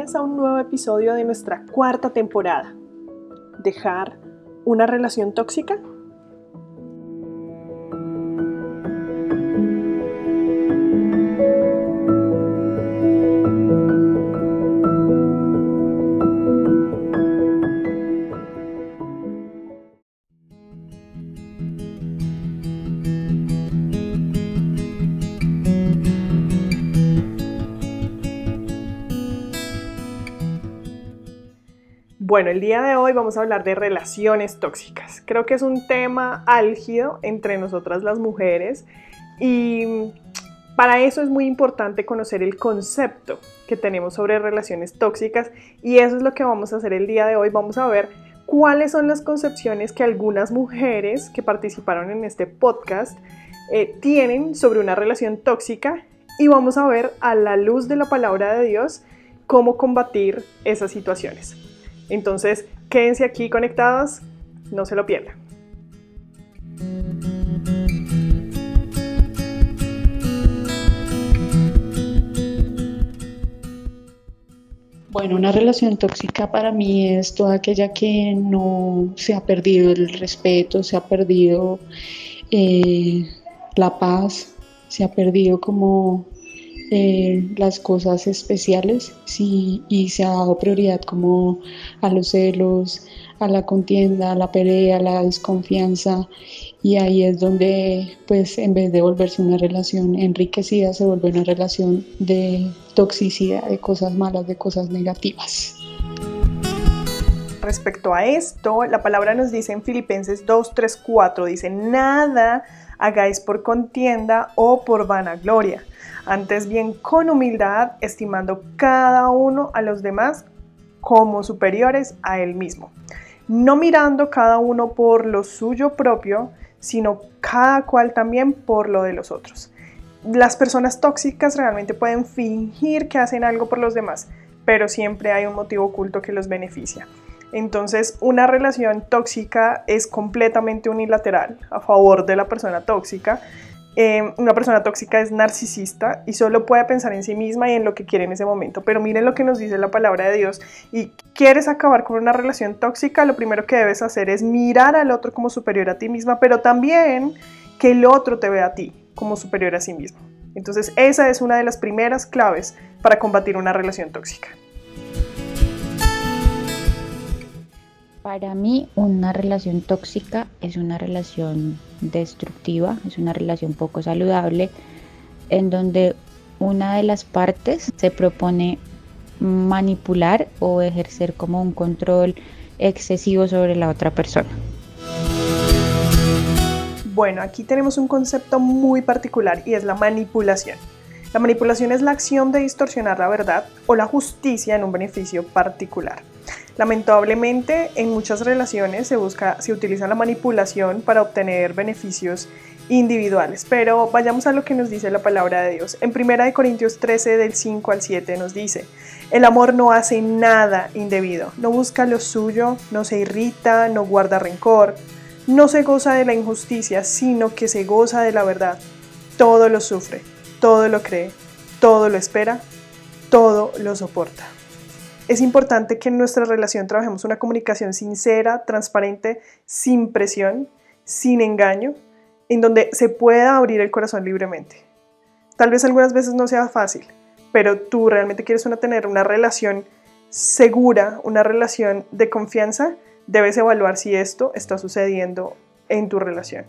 Comienza un nuevo episodio de nuestra cuarta temporada. ¿Dejar una relación tóxica? Bueno, el día de hoy vamos a hablar de relaciones tóxicas. Creo que es un tema álgido entre nosotras las mujeres y para eso es muy importante conocer el concepto que tenemos sobre relaciones tóxicas y eso es lo que vamos a hacer el día de hoy. Vamos a ver cuáles son las concepciones que algunas mujeres que participaron en este podcast eh, tienen sobre una relación tóxica y vamos a ver a la luz de la palabra de Dios cómo combatir esas situaciones. Entonces, quédense aquí conectados, no se lo pierdan. Bueno, una relación tóxica para mí es toda aquella que no se ha perdido el respeto, se ha perdido eh, la paz, se ha perdido como eh, las cosas especiales sí, y se ha dado prioridad como a los celos, a la contienda, a la pelea, a la desconfianza y ahí es donde pues en vez de volverse una relación enriquecida se vuelve una relación de toxicidad, de cosas malas, de cosas negativas. Respecto a esto, la palabra nos dice en Filipenses 2, 3, 4, dice, nada hagáis por contienda o por vanagloria antes bien con humildad, estimando cada uno a los demás como superiores a él mismo, no mirando cada uno por lo suyo propio, sino cada cual también por lo de los otros. Las personas tóxicas realmente pueden fingir que hacen algo por los demás, pero siempre hay un motivo oculto que los beneficia. Entonces, una relación tóxica es completamente unilateral a favor de la persona tóxica Em, una persona tóxica es narcisista y solo puede pensar en sí misma y en lo que quiere en ese momento. Pero miren lo que nos dice la palabra de Dios. Y quieres acabar con una relación tóxica, lo primero que debes hacer es mirar al otro como superior a ti misma, pero también que el otro te vea a ti como superior a sí mismo. Entonces esa es una de las primeras claves para combatir una relación tóxica. Para mí una relación tóxica es una relación destructiva, es una relación poco saludable en donde una de las partes se propone manipular o ejercer como un control excesivo sobre la otra persona. Bueno, aquí tenemos un concepto muy particular y es la manipulación. La manipulación es la acción de distorsionar la verdad o la justicia en un beneficio particular. Lamentablemente, en muchas relaciones se busca, se utiliza la manipulación para obtener beneficios individuales, pero vayamos a lo que nos dice la palabra de Dios. En 1 Corintios 13 del 5 al 7 nos dice, el amor no hace nada indebido, no busca lo suyo, no se irrita, no guarda rencor, no se goza de la injusticia, sino que se goza de la verdad. Todo lo sufre, todo lo cree, todo lo espera, todo lo soporta. Es importante que en nuestra relación trabajemos una comunicación sincera, transparente, sin presión, sin engaño, en donde se pueda abrir el corazón libremente. Tal vez algunas veces no sea fácil, pero tú realmente quieres una, tener una relación segura, una relación de confianza, debes evaluar si esto está sucediendo en tu relación.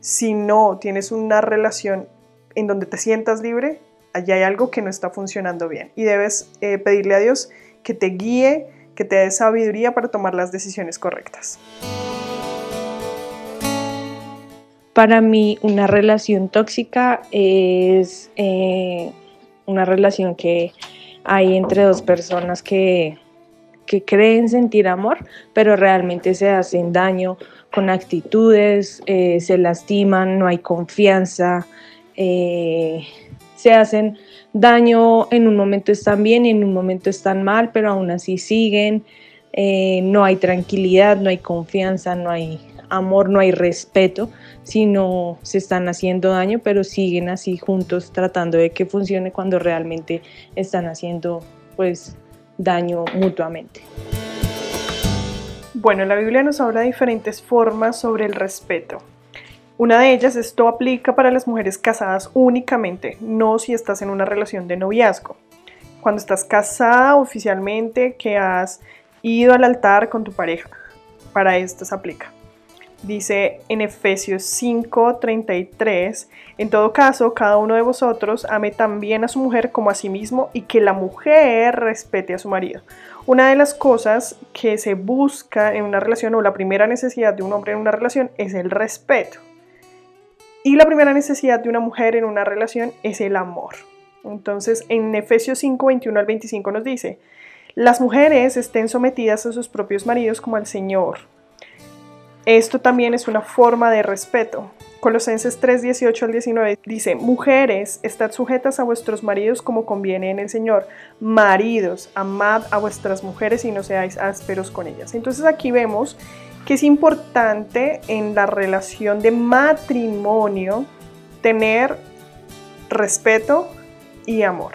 Si no tienes una relación en donde te sientas libre, allá hay algo que no está funcionando bien y debes eh, pedirle a Dios que te guíe, que te dé sabiduría para tomar las decisiones correctas. Para mí una relación tóxica es eh, una relación que hay entre dos personas que, creen sentir amor, pero realmente se hacen daño con actitudes, eh, se lastiman, no hay confianza, eh, se hacen daño, en un momento están bien y en un momento están mal, pero aún así siguen, eh, no hay tranquilidad, no hay confianza, no hay amor, no hay respeto, sino se están haciendo daño, pero siguen así juntos tratando de que funcione cuando realmente están haciendo pues daño mutuamente. Bueno, la Biblia nos habla de diferentes formas sobre el respeto. Una de ellas, esto aplica para las mujeres casadas únicamente, no si estás en una relación de noviazgo. Cuando estás casada oficialmente, que has ido al altar con tu pareja, para esto se aplica. Dice en Efesios 5:33, en todo caso, cada uno de vosotros ame también a su mujer como a sí mismo y que la mujer respete a su marido. Una de las cosas que se busca en una relación o la primera necesidad de un hombre en una relación es el respeto. Y la primera necesidad de una mujer en una relación es el amor. Entonces, en Efesios 5, 21 al 25 nos dice, las mujeres estén sometidas a sus propios maridos como al Señor. Esto también es una forma de respeto. Colosenses 3, 18 al 19 dice, mujeres, estad sujetas a vuestros maridos como conviene en el Señor. Maridos, amad a vuestras mujeres y no seáis ásperos con ellas. Entonces aquí vemos que es importante en la relación de matrimonio tener respeto y amor.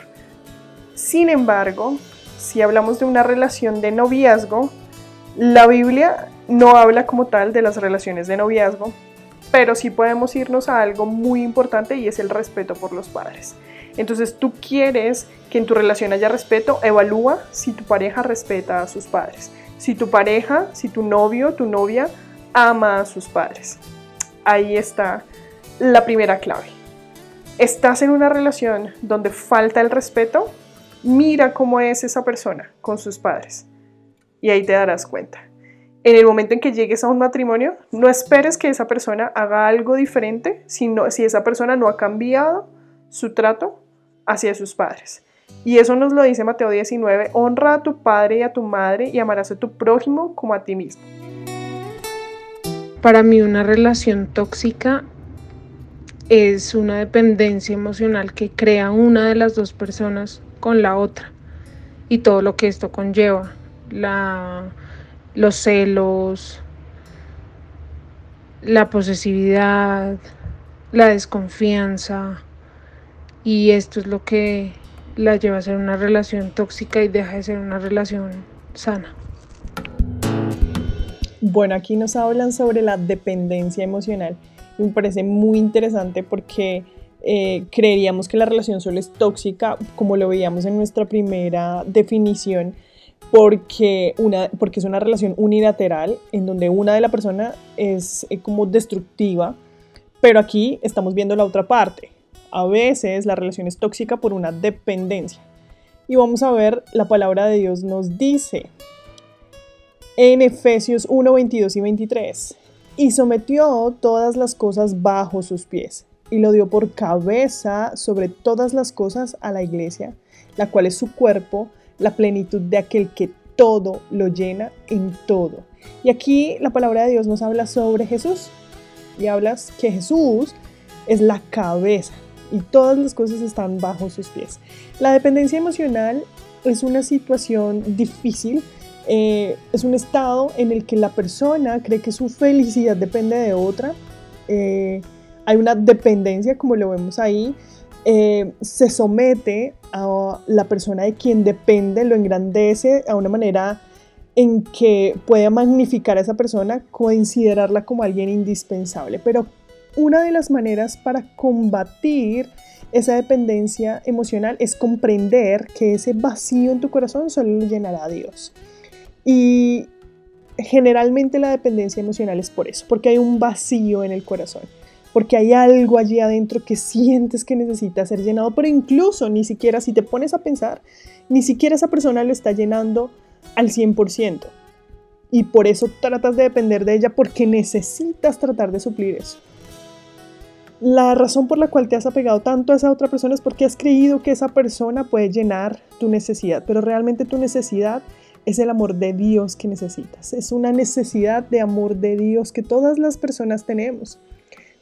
Sin embargo, si hablamos de una relación de noviazgo, la Biblia no habla como tal de las relaciones de noviazgo, pero sí podemos irnos a algo muy importante y es el respeto por los padres. Entonces tú quieres que en tu relación haya respeto, evalúa si tu pareja respeta a sus padres, si tu pareja, si tu novio, tu novia ama a sus padres. Ahí está la primera clave. ¿Estás en una relación donde falta el respeto? Mira cómo es esa persona con sus padres y ahí te darás cuenta. En el momento en que llegues a un matrimonio, no esperes que esa persona haga algo diferente sino, si esa persona no ha cambiado su trato hacia sus padres. Y eso nos lo dice Mateo 19, honra a tu padre y a tu madre y amarás a tu prójimo como a ti mismo. Para mí una relación tóxica es una dependencia emocional que crea una de las dos personas con la otra y todo lo que esto conlleva, la, los celos, la posesividad, la desconfianza y esto es lo que la lleva a ser una relación tóxica y deja de ser una relación sana. Bueno, aquí nos hablan sobre la dependencia emocional me parece muy interesante porque eh, creeríamos que la relación solo es tóxica, como lo veíamos en nuestra primera definición, porque, una, porque es una relación unilateral en donde una de la persona es eh, como destructiva, pero aquí estamos viendo la otra parte. A veces la relación es tóxica por una dependencia. Y vamos a ver, la palabra de Dios nos dice en Efesios 1, 22 y 23 y sometió todas las cosas bajo sus pies y lo dio por cabeza sobre todas las cosas a la iglesia, la cual es su cuerpo, la plenitud de aquel que todo lo llena en todo. Y aquí la palabra de Dios nos habla sobre Jesús y hablas que Jesús es la cabeza y todas las cosas están bajo sus pies. La dependencia emocional es una situación difícil eh, es un estado en el que la persona cree que su felicidad depende de otra. Eh, hay una dependencia, como lo vemos ahí. Eh, se somete a la persona de quien depende, lo engrandece a una manera en que puede magnificar a esa persona, considerarla como alguien indispensable. Pero una de las maneras para combatir esa dependencia emocional es comprender que ese vacío en tu corazón solo lo llenará Dios. Y generalmente la dependencia emocional es por eso, porque hay un vacío en el corazón, porque hay algo allí adentro que sientes que necesita ser llenado, pero incluso ni siquiera si te pones a pensar, ni siquiera esa persona lo está llenando al 100%. Y por eso tratas de depender de ella porque necesitas tratar de suplir eso. La razón por la cual te has apegado tanto a esa otra persona es porque has creído que esa persona puede llenar tu necesidad, pero realmente tu necesidad es el amor de Dios que necesitas. Es una necesidad de amor de Dios que todas las personas tenemos.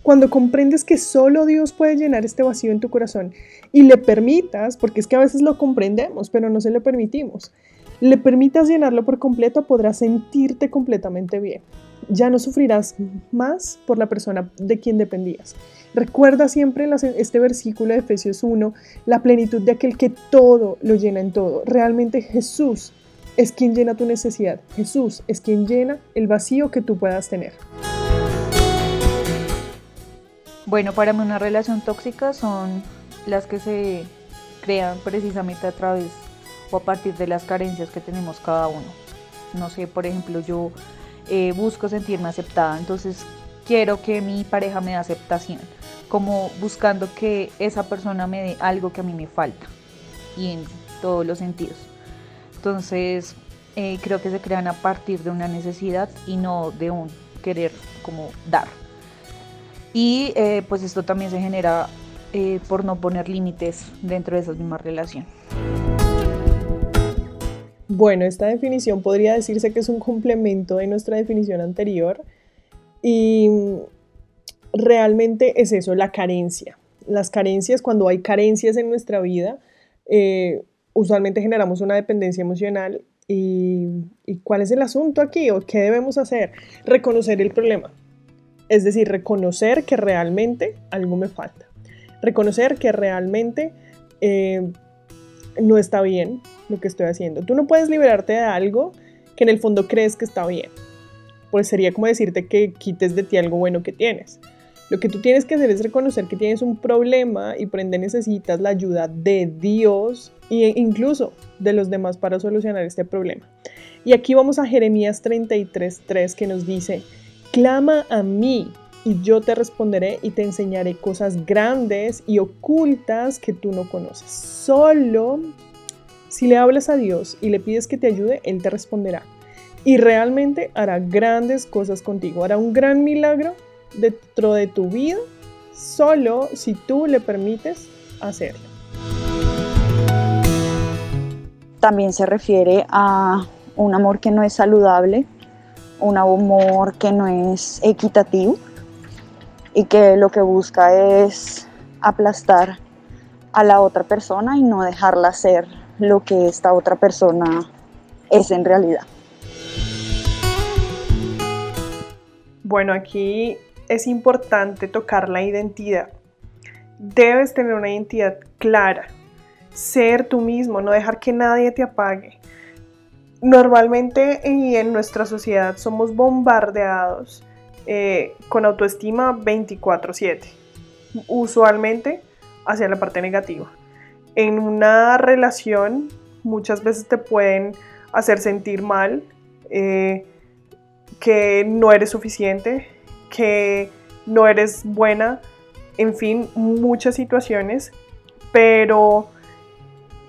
Cuando comprendes que solo Dios puede llenar este vacío en tu corazón y le permitas, porque es que a veces lo comprendemos, pero no se lo permitimos, le permitas llenarlo por completo, podrás sentirte completamente bien. Ya no sufrirás más por la persona de quien dependías. Recuerda siempre este versículo de Efesios 1, la plenitud de aquel que todo lo llena en todo. Realmente Jesús es quien llena tu necesidad. Jesús es quien llena el vacío que tú puedas tener. Bueno, para mí una relación tóxica son las que se crean precisamente a través o a partir de las carencias que tenemos cada uno. No sé, por ejemplo, yo eh, busco sentirme aceptada, entonces quiero que mi pareja me dé aceptación, como buscando que esa persona me dé algo que a mí me falta y en todos los sentidos. Entonces, eh, creo que se crean a partir de una necesidad y no de un querer como dar. Y eh, pues esto también se genera eh, por no poner límites dentro de esa misma relación. Bueno, esta definición podría decirse que es un complemento de nuestra definición anterior y realmente es eso, la carencia. Las carencias, cuando hay carencias en nuestra vida, eh, usualmente generamos una dependencia emocional y, ¿cuál es el asunto aquí o qué debemos hacer? Reconocer el problema. Es decir, reconocer que realmente algo me falta. Reconocer que realmente eh, no está bien lo que estoy haciendo. Tú no puedes liberarte de algo que en el fondo crees que está bien. Pues sería como decirte que quites de ti algo bueno que tienes. Lo que tú tienes que hacer es reconocer que tienes un problema y por ende necesitas la ayuda de Dios e incluso de los demás para solucionar este problema. Y aquí vamos a Jeremías 33:3 que nos dice, Clama a mí y yo te responderé y te enseñaré cosas grandes y ocultas que tú no conoces. Solo si le hablas a Dios y le pides que te ayude, Él te responderá. Y realmente hará grandes cosas contigo. Hará un gran milagro dentro de tu vida solo si tú le permites hacerlo. También se refiere a un amor que no es saludable, un amor que no es equitativo y que lo que busca es aplastar a la otra persona y no dejarla ser lo que esta otra persona es en realidad. Bueno, aquí es importante tocar la identidad. Debes tener una identidad clara, ser tú mismo, no dejar que nadie te apague. Normalmente en nuestra sociedad somos bombardeados eh, con autoestima 24/7, usualmente hacia la parte negativa. En una relación muchas veces te pueden hacer sentir mal, eh, que no eres suficiente, que no eres buena, en fin, muchas situaciones, pero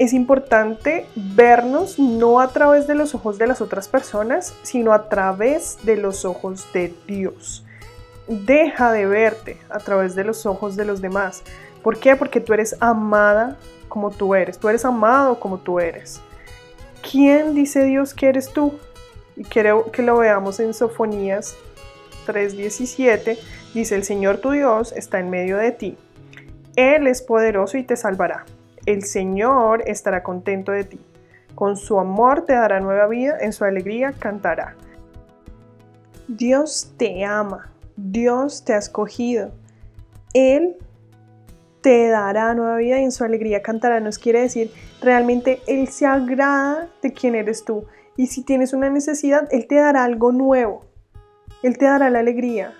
es importante vernos no a través de los ojos de las otras personas, sino a través de los ojos de Dios. Deja de verte a través de los ojos de los demás. ¿Por qué? Porque tú eres amada como tú eres, tú eres amado como tú eres. ¿Quién dice Dios que eres tú? Y quiero que lo veamos en Sofonías 3:17. Dice, el Señor tu Dios está en medio de ti. Él es poderoso y te salvará el Señor estará contento de ti. Con su amor te dará nueva vida, en su alegría cantará. Dios te ama, Dios te ha escogido. Él te dará nueva vida y en su alegría cantará. Nos quiere decir, realmente Él se agrada de quien eres tú. Y si tienes una necesidad, Él te dará algo nuevo. Él te dará la alegría.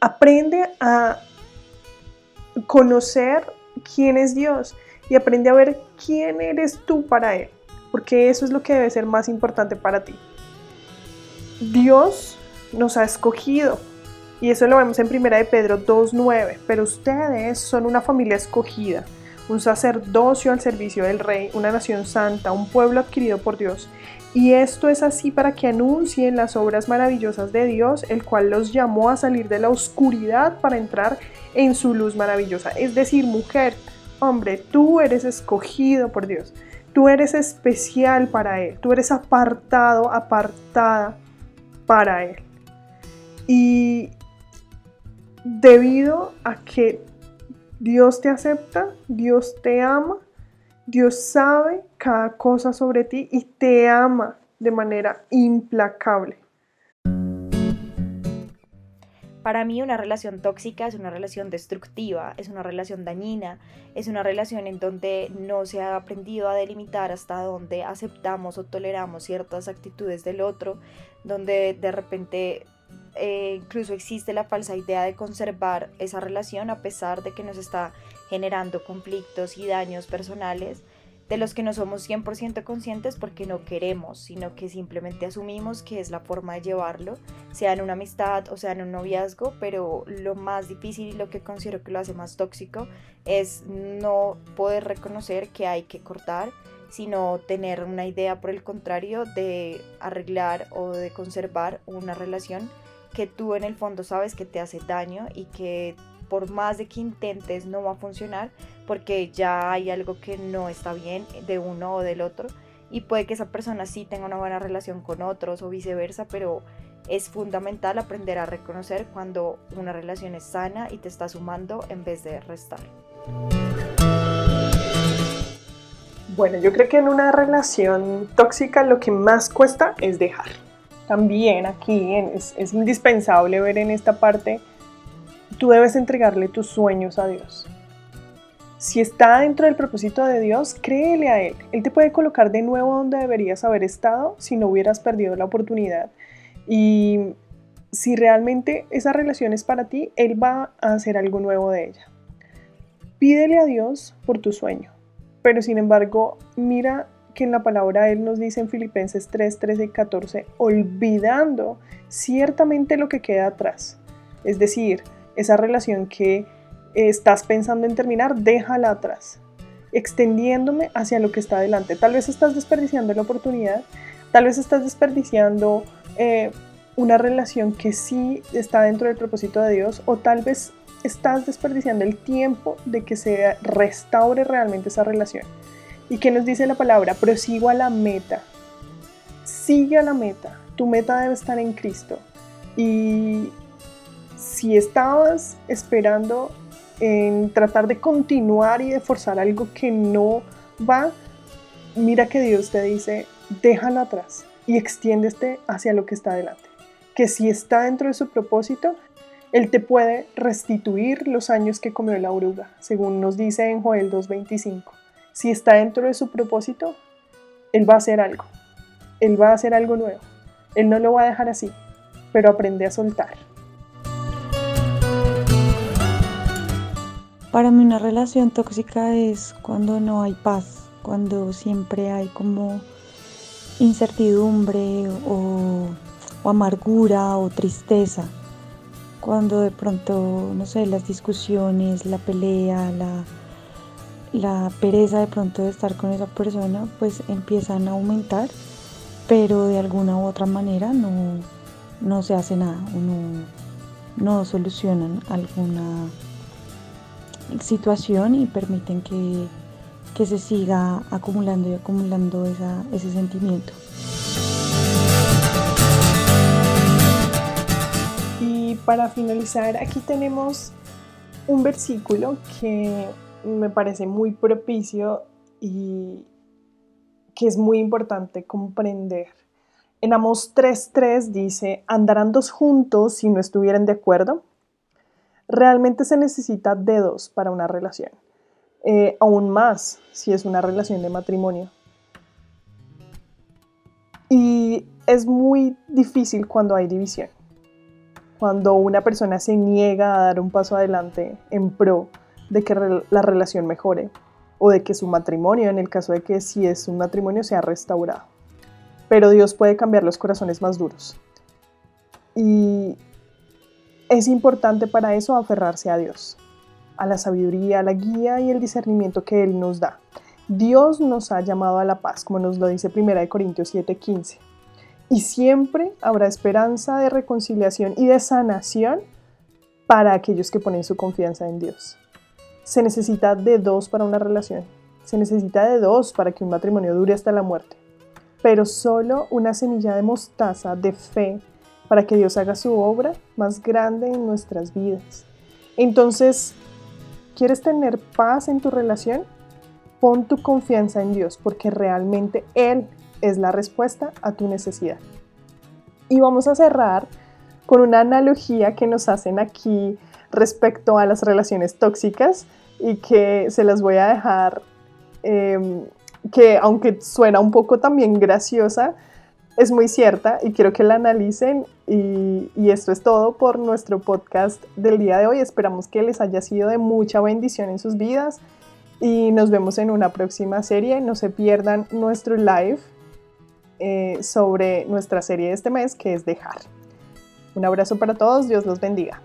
Aprende a conocer quién es Dios y aprende a ver quién eres tú para Él, porque eso es lo que debe ser más importante para ti. Dios nos ha escogido y eso lo vemos en 1 de Pedro 2.9, pero ustedes son una familia escogida, un sacerdocio al servicio del rey, una nación santa, un pueblo adquirido por Dios. Y esto es así para que anuncien las obras maravillosas de Dios, el cual los llamó a salir de la oscuridad para entrar en su luz maravillosa. Es decir, mujer, hombre, tú eres escogido por Dios. Tú eres especial para Él. Tú eres apartado, apartada para Él. Y debido a que Dios te acepta, Dios te ama, Dios sabe cada cosa sobre ti y te ama de manera implacable. Para mí una relación tóxica es una relación destructiva, es una relación dañina, es una relación en donde no se ha aprendido a delimitar hasta dónde aceptamos o toleramos ciertas actitudes del otro, donde de repente eh, incluso existe la falsa idea de conservar esa relación a pesar de que nos está generando conflictos y daños personales de los que no somos 100% conscientes porque no queremos, sino que simplemente asumimos que es la forma de llevarlo, sea en una amistad o sea en un noviazgo, pero lo más difícil y lo que considero que lo hace más tóxico es no poder reconocer que hay que cortar, sino tener una idea por el contrario de arreglar o de conservar una relación que tú en el fondo sabes que te hace daño y que por más de que intentes no va a funcionar porque ya hay algo que no está bien de uno o del otro y puede que esa persona sí tenga una buena relación con otros o viceversa, pero es fundamental aprender a reconocer cuando una relación es sana y te está sumando en vez de restar. Bueno, yo creo que en una relación tóxica lo que más cuesta es dejar. También aquí es, indispensable ver en esta parte Tú debes entregarle tus sueños a Dios. Si está dentro del propósito de Dios, créele a Él. Él te puede colocar de nuevo donde deberías haber estado si no hubieras perdido la oportunidad. Y si realmente esa relación es para ti, Él va a hacer algo nuevo de ella. Pídele a Dios por tu sueño. Pero sin embargo, mira que en la palabra Él nos dice en Filipenses 3, 13 y 14, olvidando ciertamente lo que queda atrás. Es decir, esa relación que estás pensando en terminar, déjala atrás, extendiéndome hacia lo que está adelante. Tal vez estás desperdiciando la oportunidad, tal vez estás desperdiciando eh, una relación que sí está dentro del propósito de Dios, o tal vez estás desperdiciando el tiempo de que se restaure realmente esa relación. ¿Y qué nos dice la palabra? Prosigo a la meta. Sigue a la meta. Tu meta debe estar en Cristo. Y si estabas esperando en tratar de continuar y de forzar algo que no va, mira que Dios te dice, déjalo atrás y extiéndete hacia lo que está adelante. Que si está dentro de su propósito, Él te puede restituir los años que comió la oruga, según nos dice en Joel 2.25. Si está dentro de su propósito, Él va a hacer algo. Él va a hacer algo nuevo. Él no lo va a dejar así, pero aprende a soltar. Para mí una relación tóxica es cuando no hay paz, cuando siempre hay como incertidumbre o, amargura o tristeza, cuando de pronto, no sé, las discusiones, la pelea, la, la pereza de pronto de estar con esa persona, pues empiezan a aumentar, pero de alguna u otra manera no, no se hace nada o no, no solucionan alguna situación y permiten que, se siga acumulando y acumulando ese sentimiento. Y para finalizar, aquí tenemos un versículo que me parece muy propicio y que es muy importante comprender. En Amos 3.3 dice, ¿andarán dos juntos si no estuvieran de acuerdo? Realmente se necesita dedos para una relación, eh, aún más si es una relación de matrimonio. Y es muy difícil cuando hay división, cuando una persona se niega a dar un paso adelante en pro de que la relación mejore o de que su matrimonio, en el caso de que si es un matrimonio, sea restaurado. Pero Dios puede cambiar los corazones más duros. Y es importante para eso aferrarse a Dios, a la sabiduría, a la guía y el discernimiento que Él nos da. Dios nos ha llamado a la paz, como nos lo dice 1 Corintios 7:15. Y siempre habrá esperanza de reconciliación y de sanación para aquellos que ponen su confianza en Dios. Se necesita de dos para una relación. Se necesita de dos para que un matrimonio dure hasta la muerte. Pero solo una semilla de mostaza de fe para que Dios haga su obra más grande en nuestras vidas. Entonces, ¿quieres tener paz en tu relación? Pon tu confianza en Dios porque realmente Él es la respuesta a tu necesidad. Y vamos a cerrar con una analogía que nos hacen aquí respecto a las relaciones tóxicas y que se las voy a dejar, em, que aunque suena un poco también graciosa, es muy cierta y quiero que la analicen y, esto es todo por nuestro podcast del día de hoy. Esperamos que les haya sido de mucha bendición en sus vidas y nos vemos en una próxima serie. No se pierdan nuestro live eh, sobre nuestra serie de este mes que es Dejar. Un abrazo para todos, Dios los bendiga.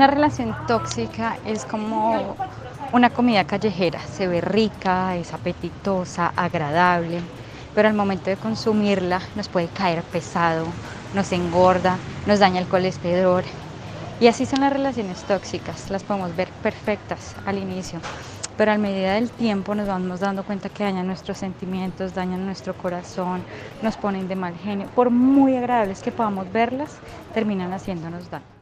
Una relación tóxica es como una comida callejera, se ve rica, es apetitosa, agradable, pero al momento de consumirla nos puede caer pesado, nos engorda, nos daña el colesterol. Y así son las relaciones tóxicas, las podemos ver perfectas al inicio, pero a medida del tiempo nos vamos dando cuenta que dañan nuestros sentimientos, dañan nuestro corazón, nos ponen de mal genio. Por muy agradables que podamos verlas, terminan haciéndonos daño.